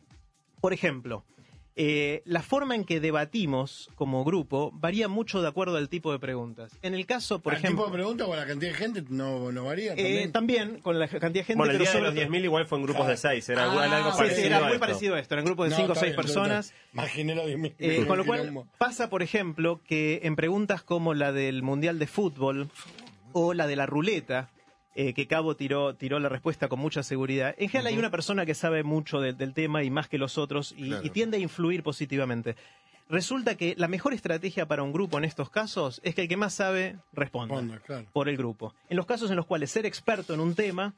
Por ejemplo, eh, la forma en que debatimos como grupo varía mucho de acuerdo al tipo de preguntas. En el caso, por ¿Al ejemplo... tipo de pregunta o a la cantidad de gente no, no varía? Eh, También. también con la cantidad de gente, Bueno, el pero día de los 10.000 igual fue en grupos de 6. Era Ah, algo sí, parecido. sí, era a muy esto. parecido a esto, eran grupos de No, 5 o está 6 bien, está personas. Imaginé los 10.000. Eh, con lo cual pasa, por ejemplo, que en preguntas como la del Mundial de Fútbol o la de la ruleta, eh, que Cabo tiró, tiró la respuesta con mucha seguridad, en general hay una persona que sabe mucho de- del tema y más que los otros y, Claro. y tiende a influir positivamente. Resulta que la mejor estrategia para un grupo en estos casos es que el que más sabe responda claro. por el grupo. En los casos en los cuales ser experto en un tema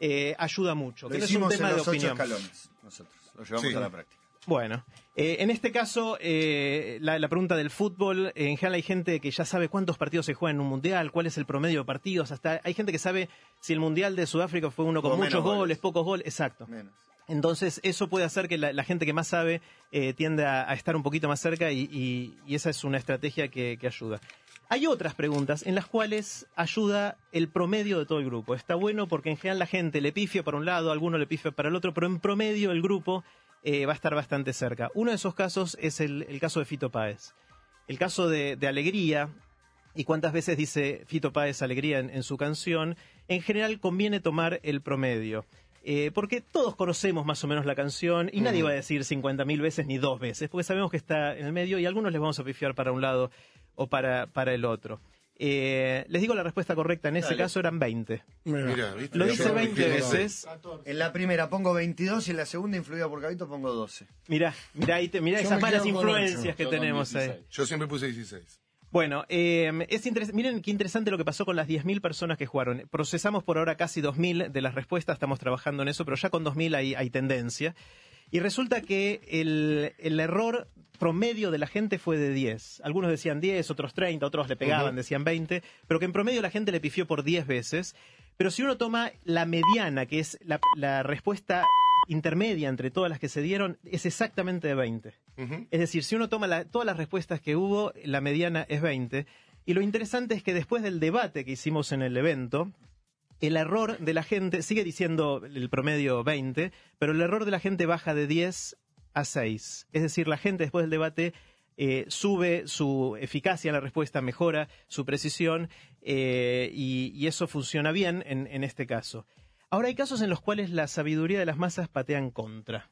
eh, ayuda mucho. Lo que no es un tema en de ocho opinión. escalones, nosotros. Lo llevamos Sí. a la práctica. Bueno, eh, en este caso, eh, la, la pregunta del fútbol, en general hay gente que ya sabe cuántos partidos se juegan en un mundial, cuál es el promedio de partidos, hasta hay gente que sabe si el mundial de Sudáfrica fue uno con O muchos goles, goles. pocos goles, exacto. Menos. Entonces, eso puede hacer que la, la gente que más sabe eh, tiende a, a estar un poquito más cerca y, y- y esa es una estrategia que, que ayuda. Hay otras preguntas en las cuales ayuda el promedio de todo el grupo. Está bueno porque en general la gente le pifia para un lado, alguno le pifia para el otro, pero en promedio el grupo eh, va a estar bastante cerca. Uno de esos casos es el, el caso de Fito Páez. El caso de, de Alegría, y cuántas veces dice Fito Páez Alegría en, en su canción, en general conviene tomar el promedio. eh, porque todos conocemos más o menos la canción y nadie va a decir 50.000 veces ni dos veces, porque sabemos que está en el medio y algunos les vamos a pifiar para un lado o para, para el otro. Eh, les digo la respuesta correcta, en ese Dale. caso eran 20. Mira. Mira, ¿viste? Lo dice 20 prefiero- veces. 14. En la primera pongo 22 y en la segunda, influida por Cabito, pongo 12. Mirá, mirá, ahí te- mirá esas malas influencias que Yo tenemos ahí. 16. Yo siempre puse 16. Bueno, eh, es interes- miren qué interesante lo que pasó con las 10.000 personas que jugaron. Procesamos por ahora casi 2.000 de las respuestas, estamos trabajando en eso, pero ya con 2.000 hay, hay tendencia. Y resulta que el, el error promedio de la gente fue de 10. Algunos decían 10, otros 30, otros le pegaban, decían 20, pero que en promedio la gente le pifió por 10 veces. Pero si uno toma la mediana, que es la, la respuesta intermedia entre todas las que se dieron, es exactamente de 20. Ujú. Es decir, si uno toma la- todas las respuestas que hubo, la mediana es 20. Y lo interesante es que después del debate que hicimos en el evento, el error de la gente, sigue diciendo el promedio 20, pero el error de la gente baja de 10 a 6. Es decir, la gente después del debate eh, sube su eficacia en la respuesta, mejora su precisión eh, y, y eso funciona bien en, en este caso. Ahora hay casos en los cuales la sabiduría de las masas patea en contra.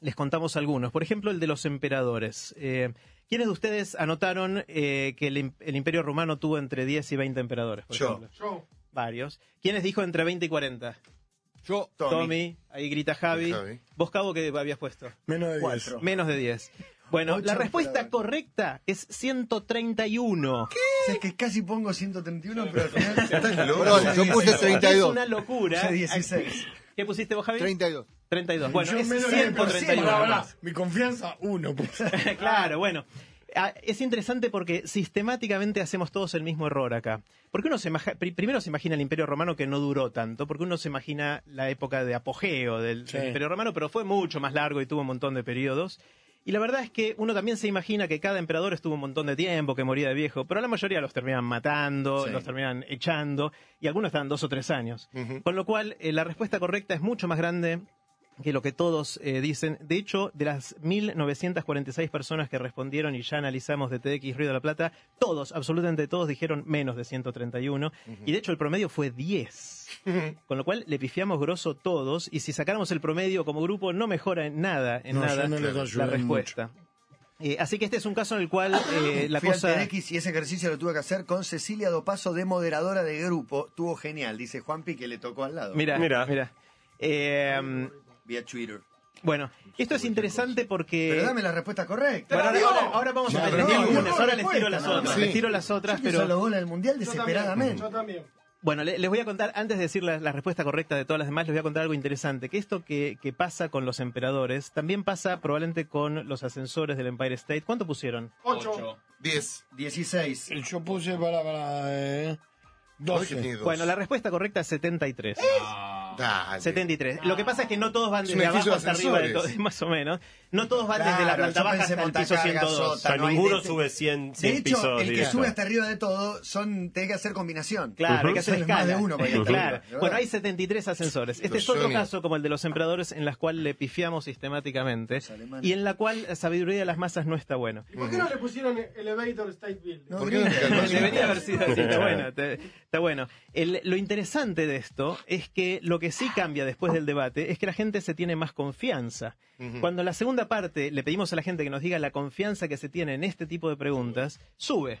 Les contamos algunos. Por ejemplo, el de los emperadores. Eh, ¿Quiénes de ustedes anotaron eh, que el, im- el imperio romano tuvo entre 10 y 20 emperadores? por Yo. ejemplo? Yo. Varios. ¿Quiénes dijo entre 20 y 40? Yo, Tommy, ahí grita Javi. Javi. ¿Vos, Cabo, qué habías puesto? Menos de 10. Cuatro. Menos de 10. Bueno, Ocho la respuesta correcta es 131. Es que casi pongo 131, pero al final. Estás loco. Yo puse Es 32. una locura. Puse 16. ¿Qué pusiste vos, Javi? 32. 32. Bueno, Yo es menos de 10%. 131. Pará, pará. Mi confianza, uno. pues. claro, bueno. Ah, Es interesante porque sistemáticamente hacemos todos el mismo error acá. Porque uno se primero se imagina el Imperio Romano que no duró tanto, porque uno se imagina la época de apogeo del, Sí. del Imperio Romano, pero fue mucho más largo y tuvo un montón de periodos. Y la verdad es que uno también se imagina que cada emperador estuvo un montón de tiempo, que moría de viejo, pero la mayoría los terminan matando, Sí. los terminan echando, y algunos estaban dos o tres años. Con lo cual, eh, la respuesta correcta es mucho más grande que lo que todos eh, dicen. De hecho, de las 1.946 personas que respondieron y ya analizamos de TX Río de la Plata, todos, absolutamente todos, dijeron menos de 131. Y de hecho, el promedio fue 10. Con lo cual, le pifiamos grosso todos. Y si sacáramos el promedio como grupo, no mejora en nada, en No, nada no la respuesta. Eh, así que este es un caso en el cual eh, la Fui cosa... al TNX y ese ejercicio lo tuve que hacer con Cecilia Dopaso de moderadora de grupo. Estuvo genial, dice Juanpi que le tocó al lado. Mira, mira. Mira. Eh, Vía Twitter. bueno, esto es interesante porque... Pero dame la respuesta correcta. Bueno, ahora, ahora- ahora vamos a digo no, algunas, no, ahora les tiro las otras, sí. les tiro las otras, Yo pero goles del mundial Yo también. desesperadamente. Yo también. bueno, le- les voy a contar, antes de decir la, la respuesta correcta de todas las demás, les voy a contar algo interesante, que esto que, que pasa con los emperadores, también pasa probablemente con los ascensores del Empire State. ¿Cuánto pusieron? Ocho. 10. 16. Yo puse para, para eh, Joder, que 12. tiene dos. Bueno, la respuesta correcta es 73. Ah, Dale. 73. Lo que pasa es que no todos van desde abajo hasta de arriba, de todo, más o menos. No todos van desde la planta baja hasta el piso montacargas, 102. O sea, no hay ninguno de- sube 100, De 100 hecho, pisos el que directo. sube hasta arriba de todo son tiene que hacer combinación. Claro, hay que hacer más de uno para hasta Claro. Bueno, hay 73 ascensores. Este Los es otro caso como el de los emperadores en las cuales le pifiamos sistemáticamente y en la cual la sabiduría de las masas no está bueno. ¿Y por qué no le pusieron Elevator State Building? Debería haber sido así, está bueno. Está bueno. El- lo interesante de esto es que lo que sí cambia después del debate es que la gente se tiene más confianza. Cuando la segunda parte le pedimos a la gente que nos diga la confianza que se tiene en este tipo de preguntas, sube.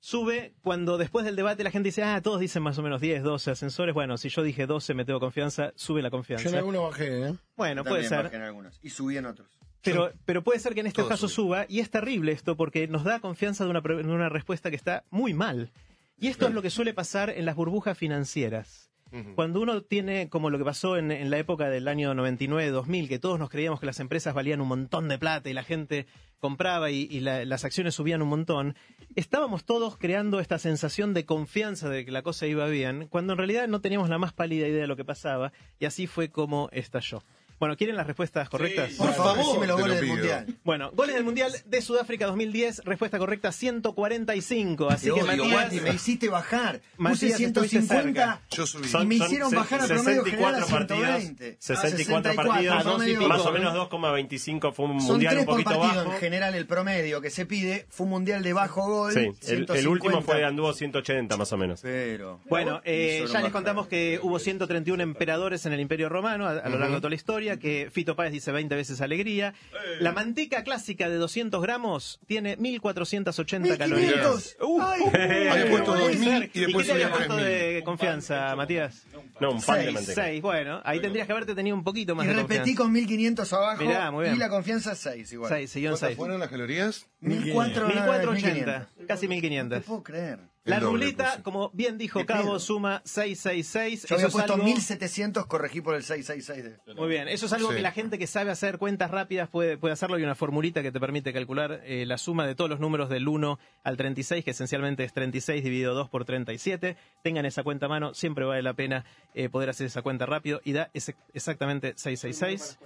Sube cuando después del debate la gente dice, ah, todos dicen más o menos 10, 12 ascensores. Bueno, si yo dije 12 me tengo confianza, sube la Yo confianza. en alguno bajé, ¿eh? Bueno, puede ser. bajé en algunos. Y subí en otros. Pero, pero puede ser que en este Todo caso suba y es terrible esto porque nos da confianza de una, pre- de una respuesta que está muy mal. Y esto es lo que suele pasar en las burbujas financieras. Cuando uno tiene, como lo que pasó en, la época del año 99-2000, que todos nos creíamos que las empresas valían un montón de plata y la gente compraba y, y la- las acciones subían un montón, estábamos todos creando esta sensación de confianza de que la cosa iba bien, cuando en realidad no teníamos la más pálida idea de lo que pasaba y así fue como estalló. Bueno, ¿quieren las respuestas correctas? Por Por favor, los goles lo del mundial. Bueno, goles del Mundial de Sudáfrica 2010, respuesta correcta 145. Así Te que odio, Matías, me hiciste bajar. Puse Matías, estuviste 150 Yo subí. y me Son- hicieron son bajar al se- promedio general a 64 partidas, 120. 64 Ah, partidas, a dos y promedio. pico. más o menos 2,25 fue un Son mundial un poquito partido bajo. en general el promedio que se pide. Fue un mundial de bajo gol. Sí, el, el 150. último fue anduvo 180 más o menos. Pero. Bueno, eh, ya les contamos que hubo 131 emperadores en el Imperio Romano a, a lo largo de toda la historia, que Fito Páez dice 20 veces alegría. La manteca clásica de 200 gramos tiene 1480 calorías. 1500. Uh, Ay, uh, Había puesto puede 2000 ser. y ¿Y después qué te había puesto 3000. de confianza, Matías? No, un pan de manteca. 6, bueno, ahí tendrías que haberte tenido un poquito más Y de repetí confianza. con 1500 abajo. Mirá, muy bien. Y la confianza 6 igual. 6, siguió en ¿Cuántas 6. fueron las calorías? 1480, casi No te 1500. puedo creer. La ruleta, puse. como bien dijo ¿Qué Cabo, suma 666. Yo había Eso es puesto algo- 1700, corregí por el 666. De... Muy bien, eso es algo Sí. que la gente que sabe hacer cuentas rápidas puede, puede hacerlo. Hay una formulita que te permite calcular eh, la suma de todos los números del 1 al 36, que esencialmente es 36 dividido 2 por 37. Tengan esa cuenta a mano, siempre vale la pena eh, poder hacer esa cuenta rápido y da ese- exactamente 666.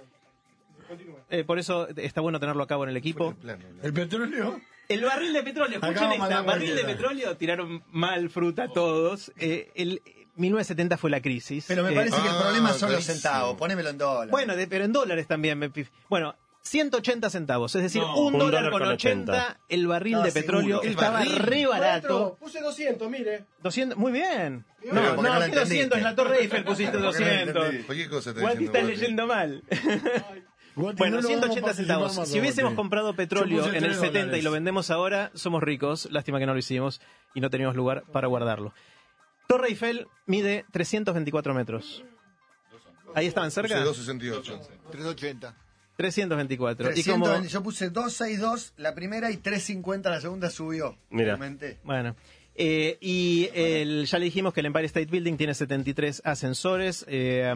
Eh, por eso está bueno tenerlo a cabo en el equipo. El petróleo. El barril de petróleo, escuchen esta, barril de petróleo, tiraron mal fruta todos. Eh, el 1970 fue la crisis. Pero me Eh, parece que el Ah, problema son los centavos. Ponémelo en dólares. Bueno, de- pero en dólares también. me pif- Bueno, 180 centavos, es decir, No, un, un dólar dólar con con 80, 80. el barril Ah, de petróleo El estaba barril. re barato. puse 200, mire. 200, muy bien. No, no, no la ¿qué 200? En la Torre Eiffel pusiste Porque no la 200. entendí. Cualquier cosa te Guati está leyendo mal. Guati, Bueno, no lo vamos a 180 participar centavos. más, Si hubiésemos comprado petróleo en el tres 70 y lo vendemos ahora, somos ricos. Lástima que no lo hicimos y no teníamos lugar para guardarlo. Torre Eiffel mide 324 metros. Ahí estaban cerca. 268. 380. 324. Y 300, como, Yo puse 262 la primera y 350 la segunda subió. Mira. Bueno. eh, y el, ya le dijimos que el Empire State Building tiene 73 ascensores. eh,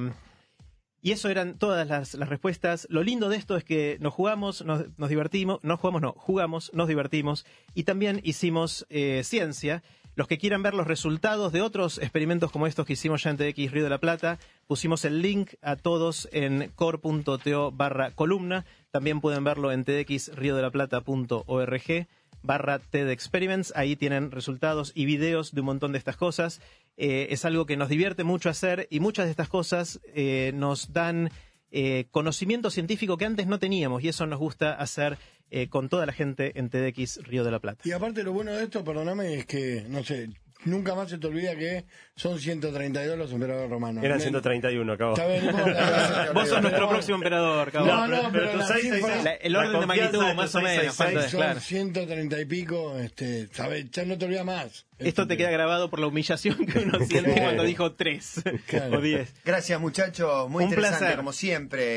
y eso eran todas las, respuestas. Lo lindo de esto es que nos jugamos, nos, divertimos, no jugamos, no, jugamos, nos divertimos y también hicimos eh, ciencia. Los que quieran ver los resultados de otros experimentos como estos que hicimos ya en TX Río de la Plata, pusimos el link a todos en core.to barra columna. También pueden verlo en tdxriodelplata.org barra TED Experiments. Ahí tienen resultados y videos de un montón de estas cosas. Eh, es algo que nos divierte mucho hacer y muchas de estas cosas eh, nos dan eh, conocimiento científico que antes no teníamos y eso nos gusta hacer eh, con toda la gente en TEDx Río de la Plata. Y aparte lo bueno de esto, perdóname, es que, no sé, nunca más se te olvida que son 132 los emperadores romanos. Eran Me- 131, acabo. Está bien. Vos sos nuestro próximo emperador, cabrón. No, no, pero tu la seis, seis, cifra- seis, La- el la orden de magnitud, tu más o menos, 666, falta de- Son claro. 130 y pico, este, ¿sabes? Ya no te olvidas más. Esto te queda grabado por la humillación que uno siente cuando dijo tres Claro. o diez. Gracias, muchachos. Muy Un interesante, placer. como siempre.